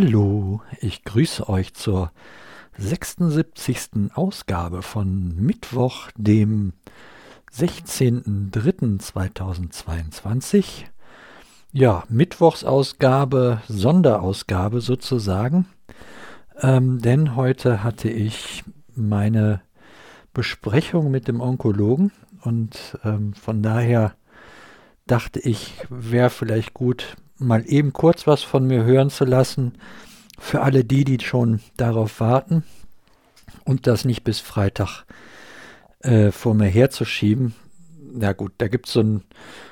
Hallo, ich grüße euch zur 76. Ausgabe von Mittwoch, dem 16.03.2022. Ja, Mittwochsausgabe, Sonderausgabe sozusagen, ähm, denn heute hatte ich meine Besprechung mit dem Onkologen und ähm, von daher dachte ich, wäre vielleicht gut, mal eben kurz was von mir hören zu lassen, für alle die, die schon darauf warten und das nicht bis Freitag äh, vor mir herzuschieben. Na gut, da gibt es so ein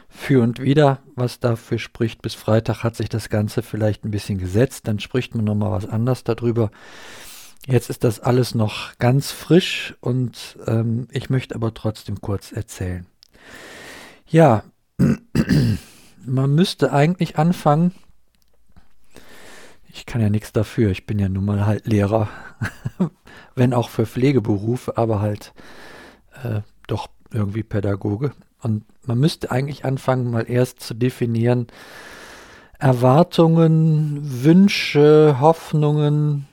Für und Wider, was dafür spricht. Bis Freitag hat sich das Ganze vielleicht ein bisschen gesetzt, dann spricht man nochmal was anderes darüber. Jetzt ist das alles noch ganz frisch und ähm, ich möchte aber trotzdem kurz erzählen. Ja, man müsste eigentlich anfangen. Ich kann ja nichts dafür, ich bin ja nun mal halt Lehrer, wenn auch für Pflegeberufe, aber halt äh, doch irgendwie Pädagoge. Und man müsste eigentlich anfangen, mal erst zu definieren, Erwartungen, Wünsche, Hoffnungen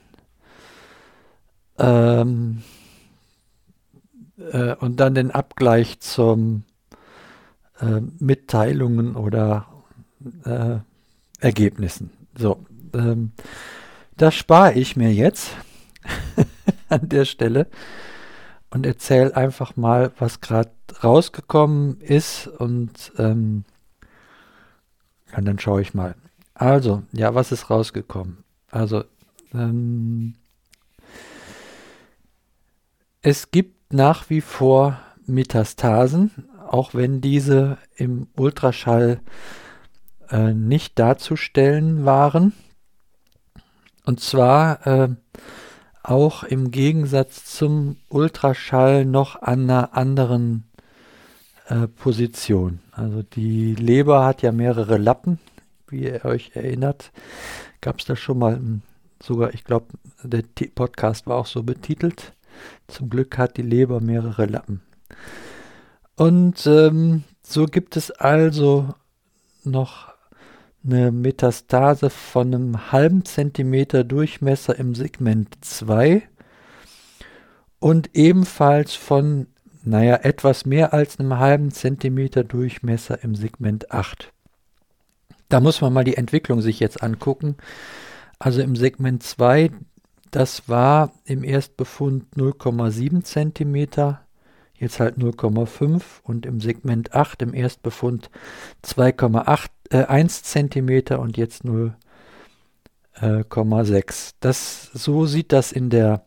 ähm, äh, und dann den Abgleich zum äh, Mitteilungen oder äh, Ergebnissen. So, ähm, das spare ich mir jetzt an der Stelle und erzähle einfach mal, was gerade rausgekommen ist und ähm, ja, dann schaue ich mal. Also, ja, was ist rausgekommen? Also, ähm, es gibt nach wie vor Metastasen, auch wenn diese im Ultraschall äh, nicht darzustellen waren. Und zwar äh, auch im Gegensatz zum Ultraschall noch an einer anderen äh, Position. Also die Leber hat ja mehrere Lappen, wie ihr euch erinnert. Gab es da schon mal sogar, ich glaube, der Podcast war auch so betitelt. Zum Glück hat die Leber mehrere Lappen. Und ähm, so gibt es also noch eine Metastase von einem halben Zentimeter Durchmesser im Segment 2 und ebenfalls von, naja, etwas mehr als einem halben Zentimeter Durchmesser im Segment 8. Da muss man mal die Entwicklung sich jetzt angucken. Also im Segment 2, das war im Erstbefund 0,7 Zentimeter jetzt halt 0,5 und im Segment 8 im Erstbefund 2,8 äh, 1 cm und jetzt 0,6. Äh, das so sieht das in der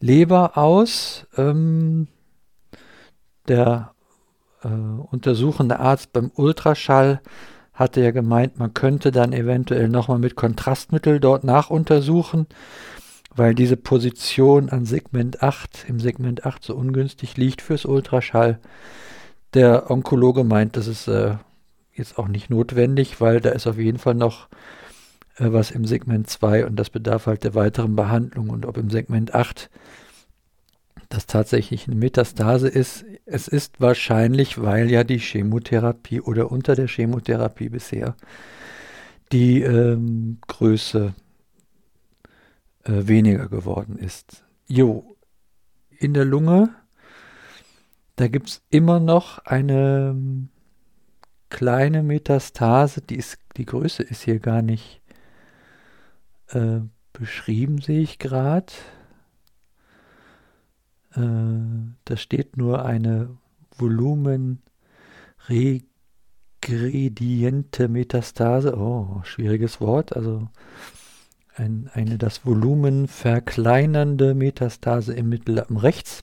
Leber aus. Ähm, der äh, untersuchende Arzt beim Ultraschall hatte ja gemeint, man könnte dann eventuell nochmal mit Kontrastmittel dort nachuntersuchen weil diese Position an Segment 8, im Segment 8 so ungünstig liegt fürs Ultraschall. Der Onkologe meint, das ist äh, jetzt auch nicht notwendig, weil da ist auf jeden Fall noch äh, was im Segment 2 und das bedarf halt der weiteren Behandlung. Und ob im Segment 8 das tatsächlich eine Metastase ist, es ist wahrscheinlich, weil ja die Chemotherapie oder unter der Chemotherapie bisher die ähm, Größe äh, weniger geworden ist. Jo, in der Lunge, da gibt es immer noch eine ähm, kleine Metastase, die, ist, die Größe ist hier gar nicht äh, beschrieben, sehe ich gerade. Äh, da steht nur eine Volumenregrediente Metastase. Oh, schwieriges Wort. Also ein, eine das Volumen verkleinernde Metastase im Mittellappen rechts.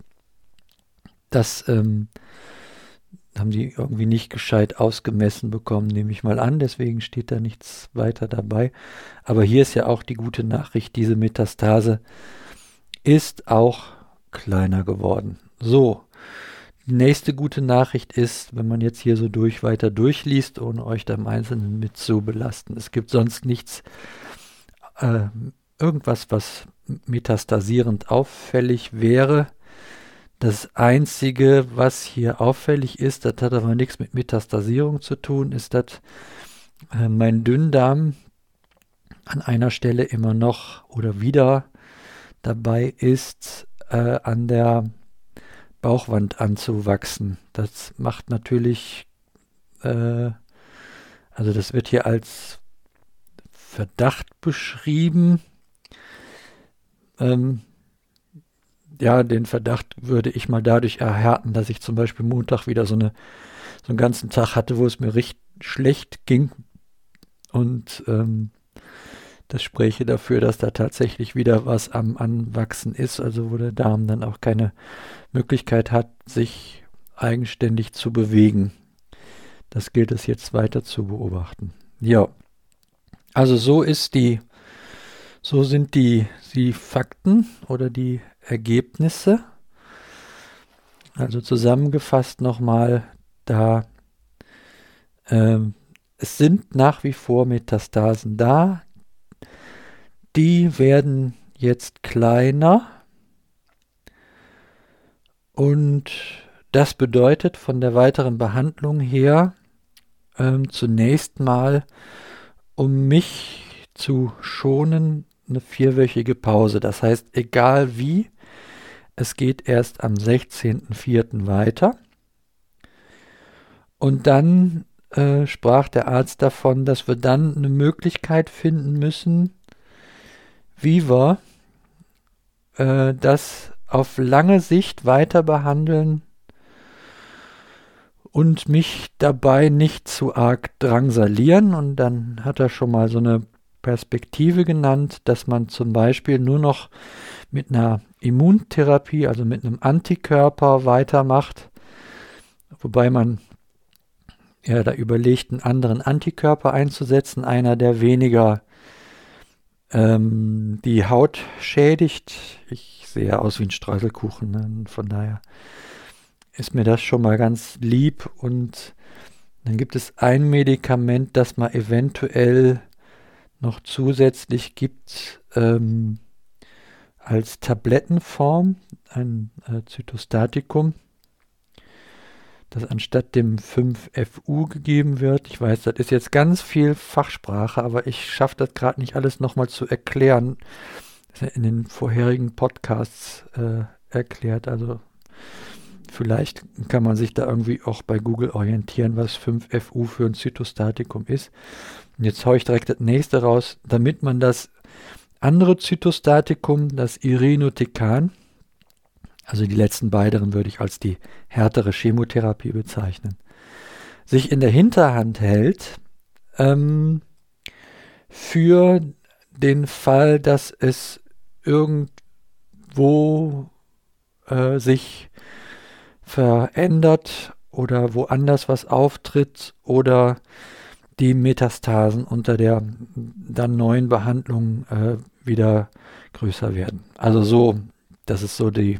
Das ähm, haben sie irgendwie nicht gescheit ausgemessen bekommen, nehme ich mal an. Deswegen steht da nichts weiter dabei. Aber hier ist ja auch die gute Nachricht, diese Metastase ist auch kleiner geworden. So, die nächste gute Nachricht ist, wenn man jetzt hier so durch weiter durchliest, ohne euch da im Einzelnen mit zu belasten. Es gibt sonst nichts irgendwas, was metastasierend auffällig wäre. Das Einzige, was hier auffällig ist, das hat aber nichts mit Metastasierung zu tun, ist, dass äh, mein Dünndarm an einer Stelle immer noch oder wieder dabei ist, äh, an der Bauchwand anzuwachsen. Das macht natürlich, äh, also das wird hier als Verdacht beschrieben. Ähm, ja, den Verdacht würde ich mal dadurch erhärten, dass ich zum Beispiel Montag wieder so, eine, so einen ganzen Tag hatte, wo es mir richtig schlecht ging. Und ähm, das spräche dafür, dass da tatsächlich wieder was am Anwachsen ist, also wo der Darm dann auch keine Möglichkeit hat, sich eigenständig zu bewegen. Das gilt es jetzt weiter zu beobachten. Ja, also so ist die, so sind die, die Fakten oder die Ergebnisse. Also zusammengefasst nochmal, da äh, es sind nach wie vor Metastasen da. Die werden jetzt kleiner. Und das bedeutet von der weiteren Behandlung her äh, zunächst mal, um mich zu schonen, eine vierwöchige Pause. Das heißt, egal wie, es geht erst am 16.04. weiter. Und dann äh, sprach der Arzt davon, dass wir dann eine Möglichkeit finden müssen, wie wir äh, das auf lange Sicht weiter behandeln und mich dabei nicht zu arg drangsalieren. Und dann hat er schon mal so eine Perspektive genannt, dass man zum Beispiel nur noch mit einer Immuntherapie, also mit einem Antikörper weitermacht, wobei man ja da überlegt, einen anderen Antikörper einzusetzen, einer, der weniger ähm, die Haut schädigt. Ich sehe aus wie ein Streuselkuchen, ne? von daher ist mir das schon mal ganz lieb und dann gibt es ein Medikament, das man eventuell noch zusätzlich gibt ähm, als Tablettenform, ein äh, Zytostatikum, das anstatt dem 5FU gegeben wird. Ich weiß, das ist jetzt ganz viel Fachsprache, aber ich schaffe das gerade nicht alles nochmal zu erklären. Das ist ja in den vorherigen Podcasts äh, erklärt. Also vielleicht kann man sich da irgendwie auch bei Google orientieren, was 5FU für ein Zytostatikum ist. Und jetzt haue ich direkt das nächste raus, damit man das andere Zytostatikum, das Irinotecan, also die letzten beiden würde ich als die härtere Chemotherapie bezeichnen, sich in der Hinterhand hält ähm, für den Fall, dass es irgendwo äh, sich verändert oder woanders was auftritt oder die Metastasen unter der dann neuen Behandlung äh, wieder größer werden. Also so, das ist so die,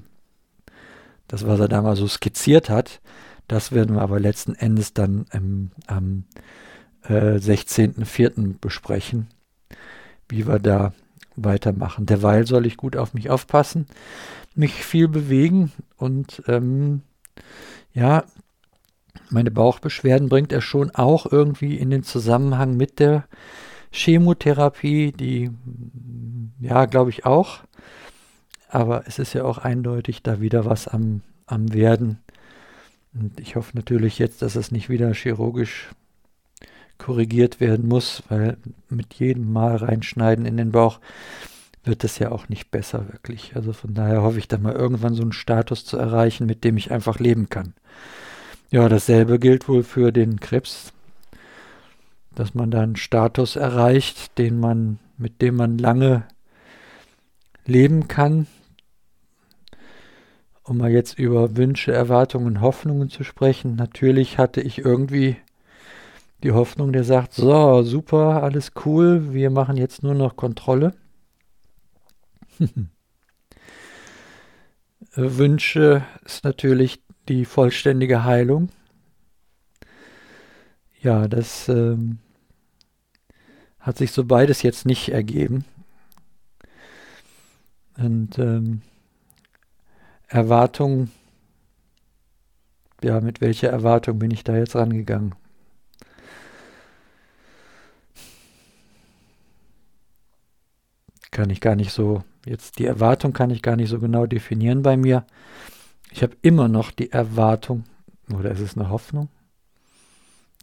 das, was er da mal so skizziert hat. Das werden wir aber letzten Endes dann im, am äh, 16.04. besprechen, wie wir da weitermachen. Derweil soll ich gut auf mich aufpassen, mich viel bewegen und ähm, ja, meine Bauchbeschwerden bringt er schon auch irgendwie in den Zusammenhang mit der Chemotherapie, die, ja, glaube ich auch. Aber es ist ja auch eindeutig da wieder was am, am Werden. Und ich hoffe natürlich jetzt, dass es nicht wieder chirurgisch korrigiert werden muss, weil mit jedem Mal reinschneiden in den Bauch wird es ja auch nicht besser wirklich. Also von daher hoffe ich da mal irgendwann so einen Status zu erreichen, mit dem ich einfach leben kann. Ja, dasselbe gilt wohl für den Krebs, dass man da einen Status erreicht, den man, mit dem man lange leben kann. Um mal jetzt über Wünsche, Erwartungen, Hoffnungen zu sprechen. Natürlich hatte ich irgendwie die Hoffnung, der sagt, so, super, alles cool, wir machen jetzt nur noch Kontrolle. Wünsche ist natürlich die vollständige Heilung. Ja, das ähm, hat sich so beides jetzt nicht ergeben. Und ähm, Erwartung, ja, mit welcher Erwartung bin ich da jetzt rangegangen? kann ich gar nicht so, jetzt die Erwartung kann ich gar nicht so genau definieren bei mir. Ich habe immer noch die Erwartung, oder ist es eine Hoffnung,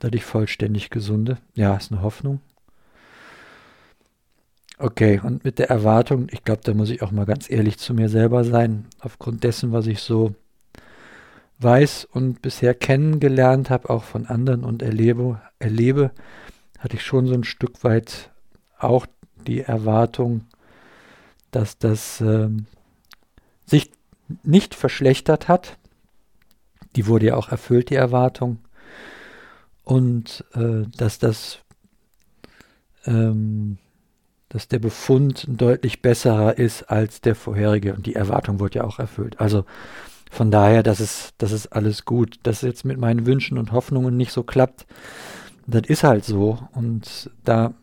dass ich vollständig gesunde? Ja, ist eine Hoffnung. Okay, und mit der Erwartung, ich glaube, da muss ich auch mal ganz ehrlich zu mir selber sein, aufgrund dessen, was ich so weiß und bisher kennengelernt habe, auch von anderen und erlebe, erlebe, hatte ich schon so ein Stück weit auch die Erwartung, dass das äh, sich nicht verschlechtert hat. Die wurde ja auch erfüllt, die Erwartung. Und äh, dass das, ähm, dass der Befund deutlich besserer ist als der vorherige. Und die Erwartung wurde ja auch erfüllt. Also von daher, das ist, das ist alles gut. Dass es jetzt mit meinen Wünschen und Hoffnungen nicht so klappt, das ist halt so. Und da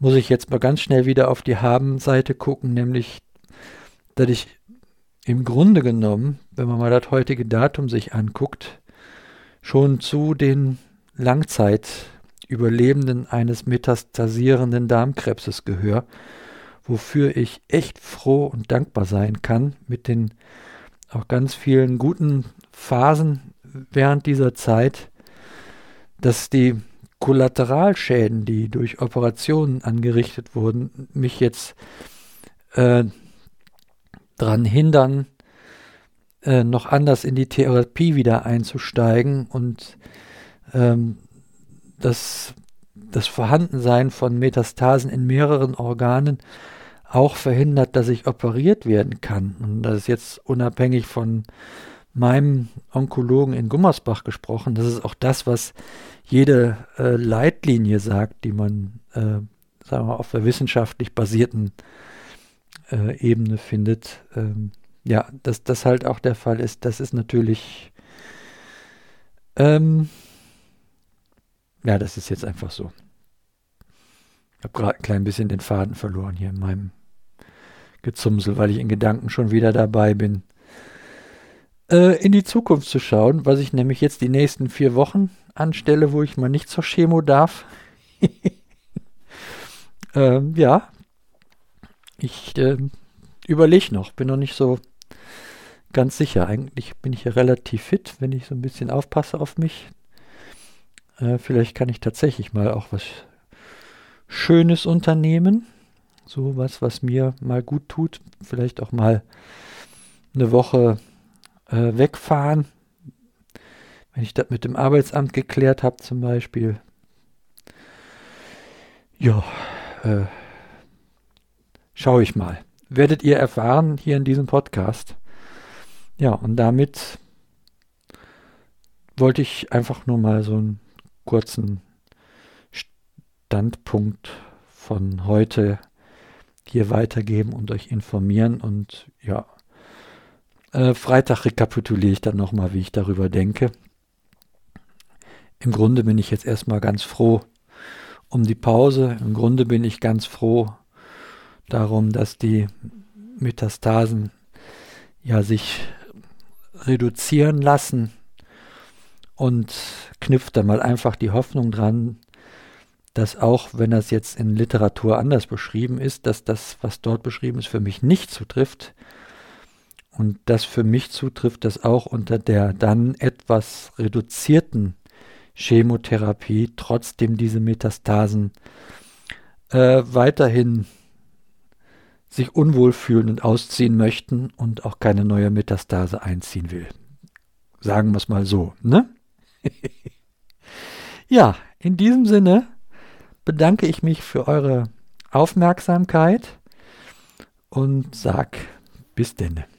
muss ich jetzt mal ganz schnell wieder auf die Haben-Seite gucken, nämlich, dass ich im Grunde genommen, wenn man mal das heutige Datum sich anguckt, schon zu den Langzeitüberlebenden eines metastasierenden Darmkrebses gehöre, wofür ich echt froh und dankbar sein kann mit den auch ganz vielen guten Phasen während dieser Zeit, dass die Kollateralschäden, die durch Operationen angerichtet wurden, mich jetzt äh, daran hindern, äh, noch anders in die Therapie wieder einzusteigen und ähm, das, das Vorhandensein von Metastasen in mehreren Organen auch verhindert, dass ich operiert werden kann. Und das ist jetzt unabhängig von meinem Onkologen in Gummersbach gesprochen. Das ist auch das, was jede äh, Leitlinie sagt, die man, äh, sagen wir, auf der wissenschaftlich basierten äh, Ebene findet. Ähm, ja, dass das halt auch der Fall ist, das ist natürlich, ähm, ja, das ist jetzt einfach so. Ich habe gerade ein klein bisschen den Faden verloren hier in meinem Gezumsel, weil ich in Gedanken schon wieder dabei bin, äh, in die Zukunft zu schauen, was ich nämlich jetzt die nächsten vier Wochen anstelle, wo ich mal nicht zur Chemo darf. ähm, ja, ich äh, überlege noch, bin noch nicht so ganz sicher. Eigentlich bin ich ja relativ fit, wenn ich so ein bisschen aufpasse auf mich. Äh, vielleicht kann ich tatsächlich mal auch was Schönes unternehmen. So was, was mir mal gut tut. Vielleicht auch mal eine Woche äh, wegfahren. Wenn ich das mit dem Arbeitsamt geklärt habe zum Beispiel. Ja, äh, schaue ich mal. Werdet ihr erfahren hier in diesem Podcast. Ja, und damit wollte ich einfach nur mal so einen kurzen Standpunkt von heute hier weitergeben und euch informieren. Und ja, äh, Freitag rekapituliere ich dann nochmal, wie ich darüber denke. Im Grunde bin ich jetzt erstmal ganz froh um die Pause. Im Grunde bin ich ganz froh darum, dass die Metastasen ja sich reduzieren lassen und knüpft da mal einfach die Hoffnung dran, dass auch wenn das jetzt in Literatur anders beschrieben ist, dass das, was dort beschrieben ist, für mich nicht zutrifft, und das für mich zutrifft, dass auch unter der dann etwas reduzierten Chemotherapie trotzdem diese Metastasen äh, weiterhin sich unwohl fühlen und ausziehen möchten und auch keine neue Metastase einziehen will. Sagen wir es mal so, ne? ja, in diesem Sinne bedanke ich mich für eure Aufmerksamkeit und sag bis denne.